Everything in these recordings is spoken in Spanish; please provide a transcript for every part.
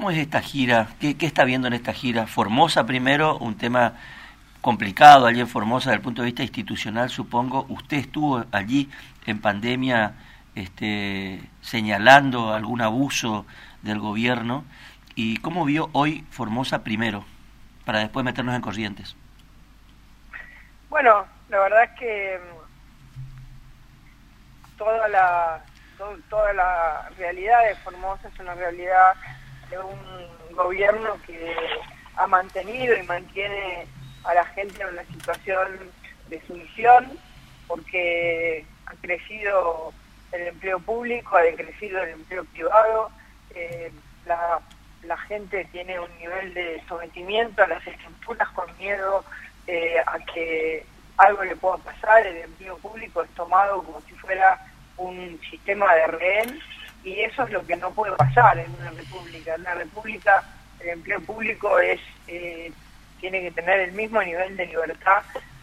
¿Cómo es esta gira? ¿Qué, ¿Qué, está viendo en esta gira? Formosa primero, un tema complicado allí en Formosa desde el punto de vista institucional, supongo. Usted estuvo allí en pandemia este, señalando algún abuso del gobierno. ¿Y cómo vio hoy Formosa primero, para después meternos en Corrientes? Bueno, la verdad es que mm, toda la toda la realidad de Formosa es una realidad de un gobierno que ha mantenido y mantiene a la gente en una situación de sumisión porque ha crecido el empleo público, ha decrecido el empleo privado, eh, la, la, gente tiene un nivel de sometimiento a las estructuras con miedo eh, a que algo le pueda pasar, el empleo público es tomado como si fuera un sistema de rehén y eso es lo que no puede pasar en una república. En una república el empleo público es eh, tiene que tener el mismo nivel de libertad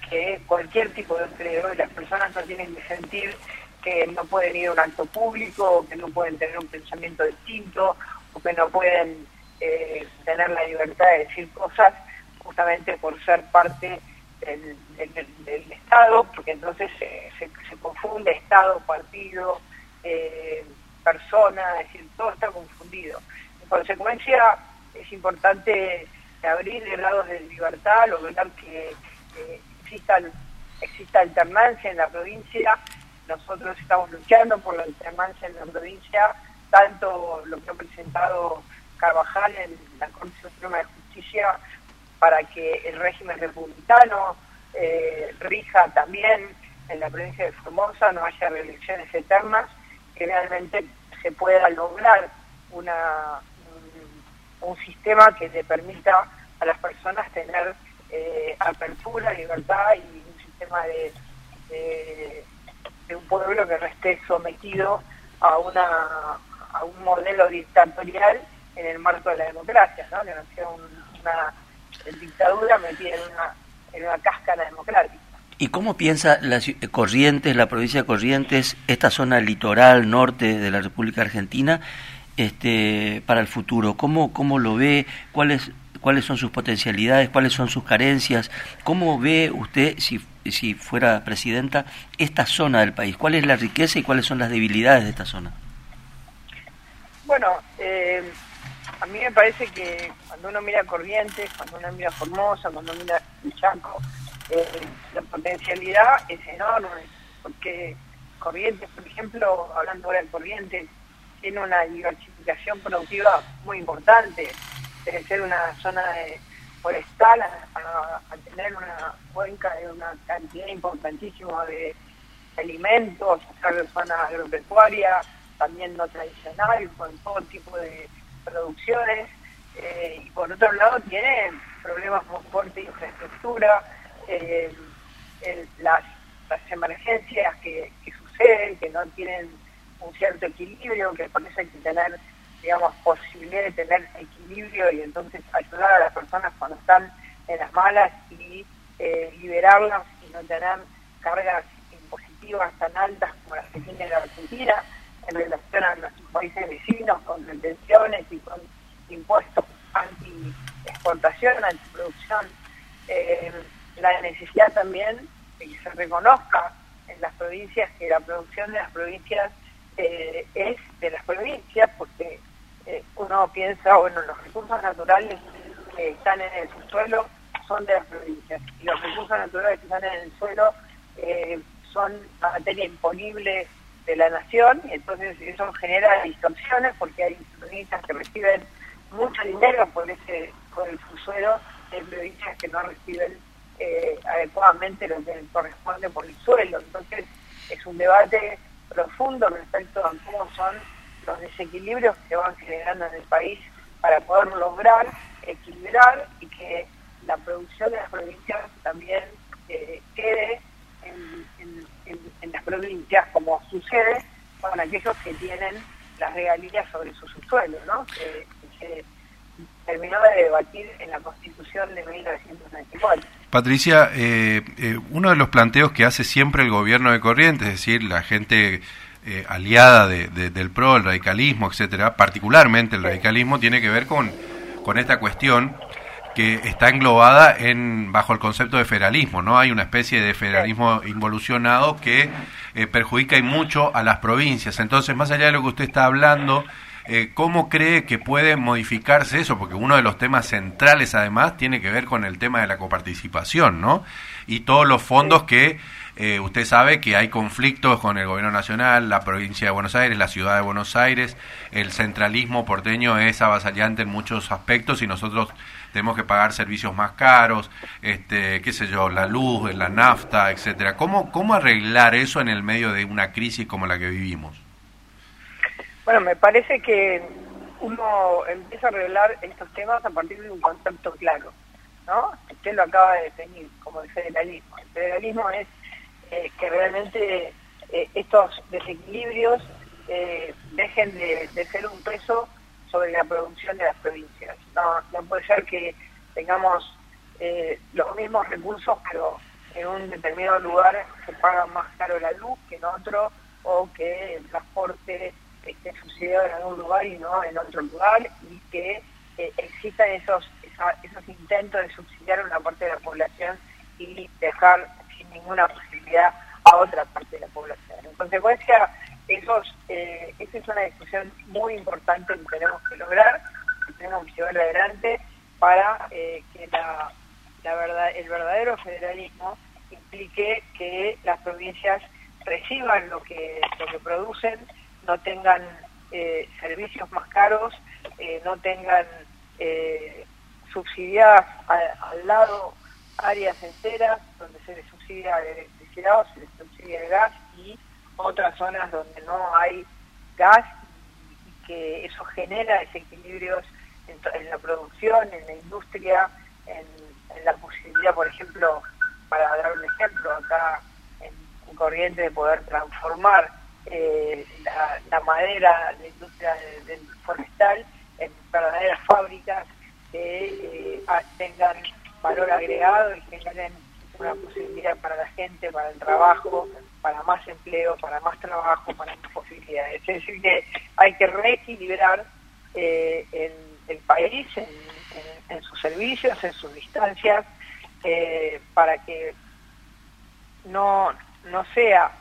que cualquier tipo de empleo y las personas no tienen que sentir que no pueden ir a un acto público, o que no pueden tener un pensamiento distinto, o que no pueden eh, tener la libertad de decir cosas justamente por ser parte del, Estado, porque entonces se, confunde Estado, partido, eh, persona, es decir, todo está confundido. En consecuencia, es importante abrir grados de libertad, lograr que exista, exista alternancia en la provincia. Nosotros estamos luchando por la alternancia en la provincia, tanto lo que ha presentado Carvajal en la Corte Suprema de Justicia para que el régimen republicano eh, rija también en la provincia de Formosa, no haya reelecciones eternas, que realmente se pueda lograr una, un, sistema que le permita a las personas tener eh, apertura, libertad y un sistema de, de, un pueblo que no esté sometido a una a un modelo dictatorial en el marco de la democracia, ¿no? que no sea una dictadura metida en una, en una cáscara democrática. ¿Y cómo piensa las Corrientes, la provincia de Corrientes, esta zona litoral norte de la República Argentina, este, para el futuro? ¿Cómo, cómo lo ve? ¿Cuáles cuáles son sus potencialidades, cuáles son sus carencias, cómo ve usted, si, si fuera presidenta, esta zona del país, cuál es la riqueza y cuáles son las debilidades de esta zona. Bueno, eh, a mí me parece que cuando uno mira Corrientes, cuando uno mira Formosa, cuando uno mira Chaco, eh, la potencialidad es enorme, porque Corrientes, por ejemplo, hablando ahora de Corrientes, tiene una diversificación productiva muy importante de ser una zona de forestal a, tener una cuenca de una cantidad importantísima de alimentos, a ser zona agropecuaria, también no tradicional, con todo tipo de producciones. Eh, y por otro lado tiene problemas muy fuertes de infraestructura, eh, las, emergencias que, suceden, que no tienen un cierto equilibrio, que por eso hay que tener digamos, posibilidad de tener equilibrio y entonces ayudar a las personas cuando están en las malas y eh, liberarlas y no tener cargas impositivas tan altas como las que tiene la Argentina en relación a nuestros países vecinos con retenciones y con impuestos anti-exportación, anti-producción. Eh, la necesidad también de que se reconozca en las provincias que la producción de las provincias eh, es de las provincias porque eh, uno piensa, bueno, los recursos naturales que están en el subsuelo son de las provincias y los recursos naturales que están en el suelo eh, son materia imponible de la nación y entonces eso genera distorsiones porque hay provincias que reciben mucho dinero por ese por el subsuelo hay provincias que no reciben eh, adecuadamente lo que corresponde por el suelo entonces es un debate profundo respecto a cómo son los desequilibrios que van generando en el país para poder lograr equilibrar y que la producción de las provincias también eh, quede en, las provincias como sucede con aquellos que tienen las regalías sobre su subsuelo, ¿no? que, se terminó de debatir en la Constitución de 1994. Patricia, eh, eh, uno de los planteos que hace siempre el gobierno de Corrientes, es decir, la gente eh, aliada de, del PRO, el radicalismo, etcétera, particularmente el radicalismo, tiene que ver con, con esta cuestión que está englobada en bajo el concepto de federalismo, ¿no? Hay una especie de federalismo involucionado que eh, perjudica y mucho a las provincias. Entonces, más allá de lo que usted está hablando, eh, ¿cómo cree que puede modificarse eso? Porque uno de los temas centrales, además, tiene que ver con el tema de la coparticipación, ¿no? Y todos los fondos que eh, usted sabe que hay conflictos con el gobierno nacional, la provincia de Buenos Aires, la ciudad de Buenos Aires. El centralismo porteño es avasallante en muchos aspectos y nosotros tenemos que pagar servicios más caros, este, qué sé yo, la luz, la nafta, etcétera. ¿Cómo, ¿Cómo arreglar eso en el medio de una crisis como la que vivimos? Bueno, me parece que uno empieza a arreglar estos temas a partir de un concepto claro, ¿no? Usted lo acaba de definir como el federalismo. El federalismo es eh, que realmente eh, estos desequilibrios eh, dejen de, ser un peso sobre la producción de las provincias. No, no puede ser que tengamos los mismos recursos, pero en un determinado lugar se paga más caro la luz que en otro, o que el transporte esté subsidiado en algún lugar y no en otro lugar, y que existan esos, esos intentos de subsidiar una parte de la población y dejar sin ninguna posibilidad a otra parte de la población. En consecuencia, esos, eh, esa es una discusión muy importante que tenemos que lograr, que tenemos que llevar adelante para eh, que la, la verdad, el verdadero federalismo implique que las provincias reciban lo que, lo que producen, no tengan eh, servicios más caros, eh, no tengan eh, subsidiadas al lado áreas enteras donde se les subsidia la electricidad o se les subsidia el gas y otras zonas donde no hay gas y que eso genera desequilibrios en, la producción, en la industria, en, la posibilidad, por ejemplo, para dar un ejemplo, acá en, Corriente de poder transformar eh, la, madera, la industria del forestal en verdaderas fábricas que eh, tengan valor agregado y generen una posibilidad para la gente, para el trabajo, para más empleo, para más trabajo, para más posibilidades. Es decir, que hay que reequilibrar eh, el, país en, sus servicios, en sus distancias, eh, para que no, no sea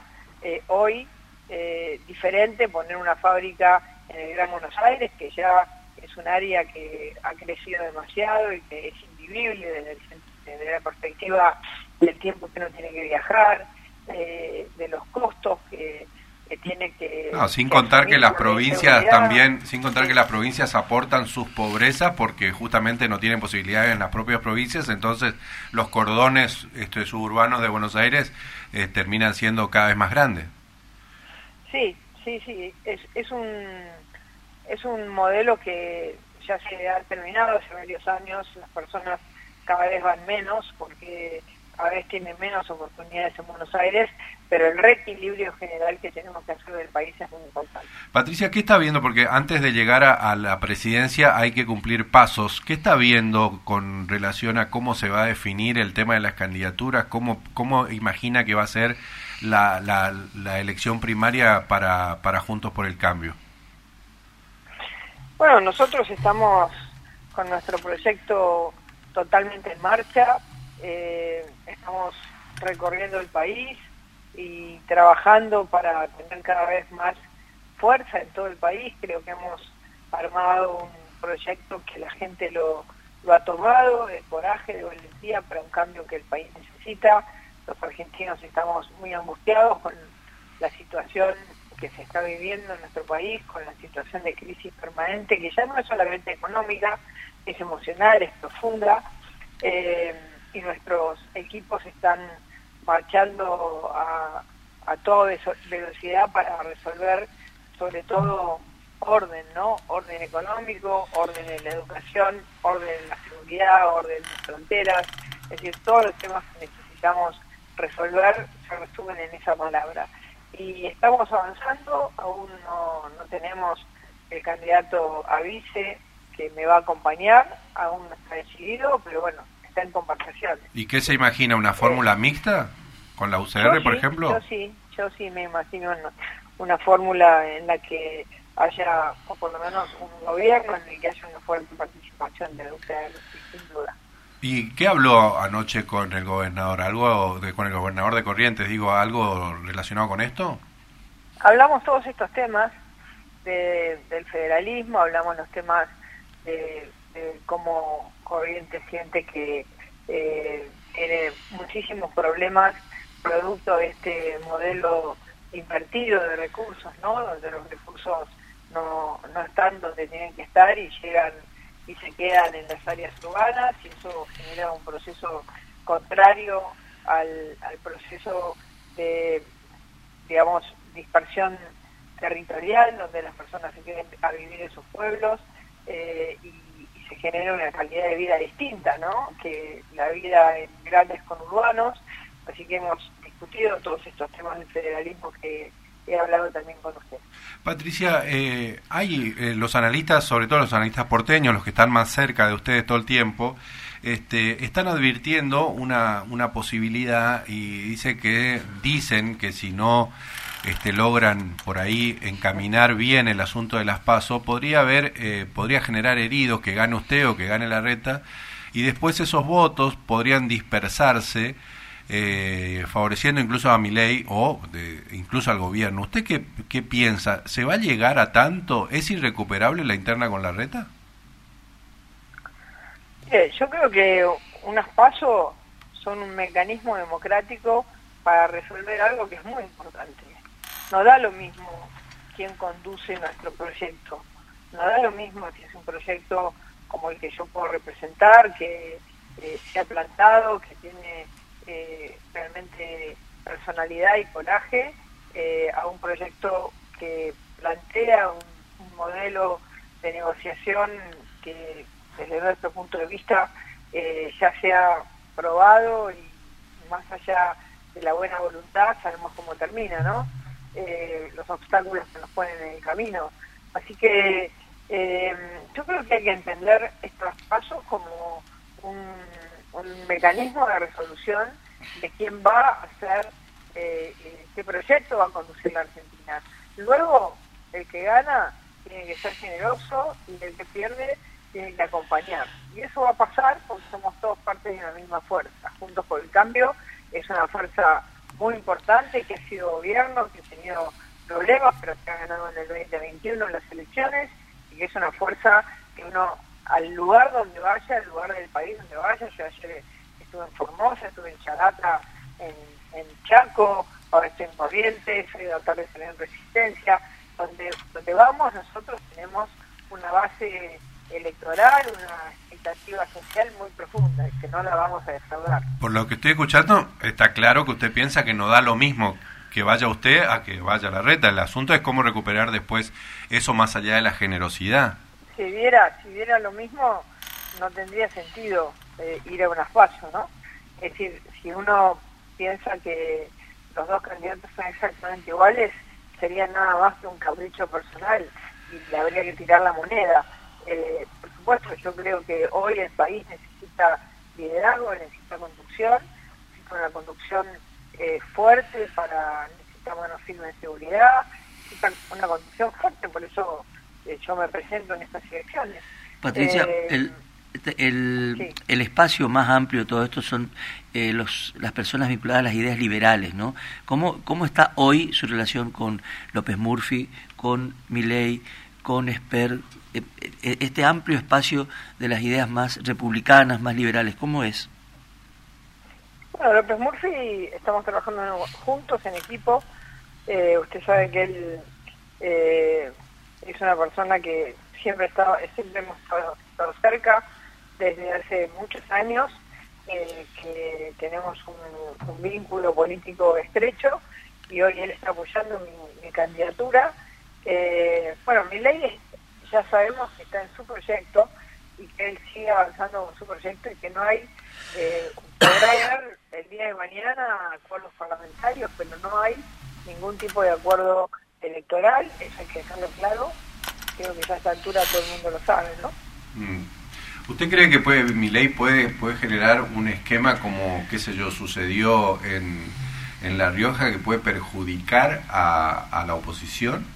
eh, diferente poner una fábrica en el Gran Buenos Aires, que ya es un área que ha crecido demasiado y que es desde, desde, la perspectiva del tiempo que uno tiene que viajar, eh, de los costos que, tiene que... No, sin contar que las provincias también, sin contar que las provincias aportan sus pobrezas porque justamente no tienen posibilidades en las propias provincias, entonces los cordones este, suburbanos de Buenos Aires eh, terminan siendo cada vez más grandes. Sí, sí, sí, es, es un es un modelo que ya se ha terminado hace varios años, las personas cada vez van menos porque cada vez tienen menos oportunidades en Buenos Aires, pero el reequilibrio general que tenemos que hacer del país es muy importante. Patricia, ¿qué está viendo? Porque antes de llegar a, la presidencia hay que cumplir pasos. ¿Qué está viendo con relación a cómo se va a definir el tema de las candidaturas? ¿Cómo, cómo imagina que va a ser la, la, elección primaria para, para Juntos por el Cambio? Bueno, nosotros estamos con nuestro proyecto totalmente en marcha, eh, estamos recorriendo el país y trabajando para tener cada vez más fuerza en todo el país. Creo que hemos armado un proyecto que la gente lo, lo ha tomado de coraje, de valentía para un cambio que el país necesita. Los argentinos estamos muy angustiados con la situación que se está viviendo en nuestro país con la situación de crisis permanente, que ya no es solamente económica, es emocional, es profunda, eh, y nuestros equipos están marchando a, a toda velocidad para resolver sobre todo orden, ¿no? Orden económico, orden en la educación, orden en la seguridad, orden en las fronteras, es decir, todos los temas que necesitamos resolver se resumen en esa palabra y estamos avanzando, aún no, tenemos el candidato a vice que me va a acompañar, aún no está decidido, pero bueno, está en conversaciones. ¿Y qué se imagina? ¿Una fórmula mixta con la UCR, por ejemplo? Yo sí, yo sí me imagino una fórmula en la que haya, o por lo menos un gobierno en el que haya una fuerte participación de la sin duda. ¿Y qué habló anoche con el gobernador? ¿Algo de, con el gobernador de Corrientes? Digo, ¿algo relacionado con esto? Hablamos todos estos temas del federalismo, hablamos los temas de, cómo Corrientes siente que eh, tiene muchísimos problemas producto de este modelo invertido de recursos, ¿no? Donde los recursos no, no están donde tienen que estar y llegan y se quedan en las áreas urbanas y eso genera un proceso contrario al, al proceso de, digamos, dispersión territorial, donde las personas se queden a vivir en sus pueblos eh, y, se genera una calidad de vida distinta, ¿no? Que la vida en grandes conurbanos. Así que hemos discutido todos estos temas del federalismo que he hablado también con usted. Patricia, eh, hay eh, los analistas, sobre todo los analistas porteños, los que están más cerca de ustedes todo el tiempo, este, están advirtiendo una, una posibilidad y dice que dicen que si no este, logran por ahí encaminar bien el asunto de las pasos, podría haber, eh, podría generar heridos que gane usted o que gane la reta y después esos votos podrían dispersarse eh, favoreciendo incluso a mi ley o de, incluso al gobierno. ¿Usted qué, qué piensa? ¿Se va a llegar a tanto? ¿Es irrecuperable la interna con la reta? yo creo que unas pasos son un mecanismo democrático para resolver algo que es muy importante. No da lo mismo quién conduce nuestro proyecto. No da lo mismo si es un proyecto como el que yo puedo representar, que eh, se ha plantado, que tiene eh, realmente personalidad y coraje eh, a un proyecto que plantea un, modelo de negociación que desde nuestro punto de vista eh, ya se ha probado y más allá de la buena voluntad sabemos cómo termina, ¿no? los obstáculos que nos ponen en el camino. Así que yo creo que hay que entender estos pasos como un un mecanismo de resolución de quién va a hacer, eh, qué proyecto va a conducir la Argentina. Luego, el que gana tiene que ser generoso y el que pierde tiene que acompañar. Y eso va a pasar porque somos todos parte de una misma fuerza. Juntos por el Cambio es una fuerza muy importante que ha sido gobierno, que ha tenido problemas, pero que ha ganado en el 2021 en las elecciones y que es una fuerza que uno al lugar donde vaya, al lugar del país donde vaya. Yo ayer estuve en Formosa, estuve en Charata, en, Chaco, ahora estoy en Corrientes, soy de tarde en Resistencia. Donde, donde vamos nosotros tenemos una base electoral, una expectativa social muy profunda y que no la vamos a defraudar. Por lo que estoy escuchando, está claro que usted piensa que no da lo mismo que vaya usted a que vaya la reta. El asunto es cómo recuperar después eso más allá de la generosidad si viera, si viera lo mismo, no tendría sentido eh, ir a un espacio, ¿no? Es decir, si uno piensa que los dos candidatos son exactamente iguales, sería nada más que un capricho personal y le habría que tirar la moneda. Eh, por supuesto, yo creo que hoy el país necesita liderazgo, necesita conducción, necesita una conducción eh, fuerte para, necesita manos firmes de seguridad, necesita una conducción fuerte, por eso yo me presento en estas elecciones. Patricia, eh, el, el, el, espacio más amplio de todo esto son eh, los, las personas vinculadas a las ideas liberales, ¿no? ¿Cómo, ¿Cómo está hoy su relación con López Murphy, con Milley, con Esper, eh, este amplio espacio de las ideas más republicanas, más liberales, ¿cómo es? Bueno, López Murphy estamos trabajando juntos en equipo. usted sabe que él es una persona que siempre estado, siempre hemos estado, cerca desde hace muchos años, eh, que tenemos un, vínculo político estrecho y hoy él está apoyando mi, candidatura. Eh, bueno, mi ley ya sabemos que está en su proyecto y que él sigue avanzando con su proyecto y que no hay, eh, podrá haber el día de mañana acuerdos parlamentarios, pero no hay ningún tipo de acuerdo electoral, eso hay que dejarlo claro, creo que ya a esta altura todo el mundo lo sabe, ¿no? Mm. ¿Usted cree que puede, mi ley puede, puede generar un esquema como, qué sé yo, sucedió en, en La Rioja que puede perjudicar a, a la oposición?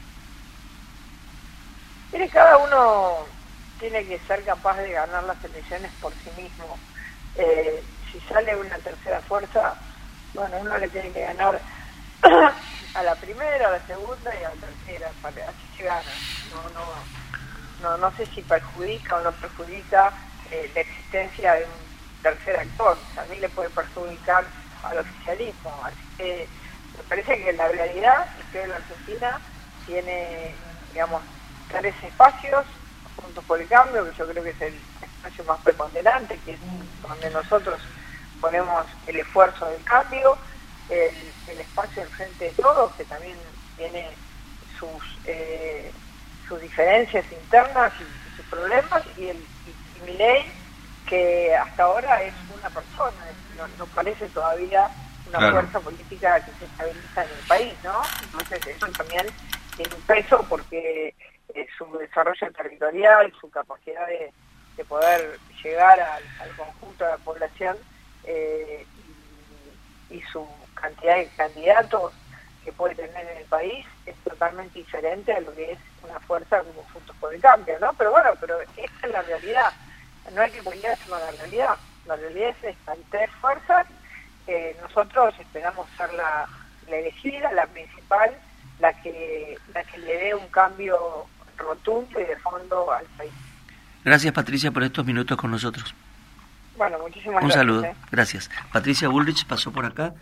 Mire, cada uno tiene que ser capaz de ganar las elecciones por sí mismo. Eh, si sale una tercera fuerza, bueno, uno le tiene que ganar a la primera, a la segunda y a la tercera, para, así se gana. No, no, no, no sé si perjudica o no perjudica eh, la existencia de un tercer actor. También le puede perjudicar al oficialismo. Así que me parece que la realidad es que la Argentina tiene, digamos, tres espacios, juntos por el cambio, que yo creo que es el espacio más preponderante, que es donde nosotros ponemos el esfuerzo del cambio, el, espacio del frente de todos, que también tiene sus, eh, sus diferencias internas y, sus problemas, y, el, y, mi ley, que hasta ahora es una persona, no, parece todavía una fuerza política que se estabiliza en el país, ¿no? Entonces eso también tiene un peso porque eh, su desarrollo territorial, su capacidad de, poder llegar al, conjunto de la población eh, y, su cantidad de candidatos que puede tener en el país es totalmente diferente a lo que es una fuerza como Juntos por el Cambio, ¿no? Pero bueno, pero esta es la realidad. No hay que ponerse con la realidad. La realidad es esta. Hay tres fuerzas. que nosotros esperamos ser la, la elegida, la principal, la que, la que le dé un cambio rotundo y de fondo al país. Gracias Patricia por estos minutos con nosotros. Bueno, muchísimas Un gracias. Un saludo, ¿eh? gracias. Patricia Bullrich pasó por acá.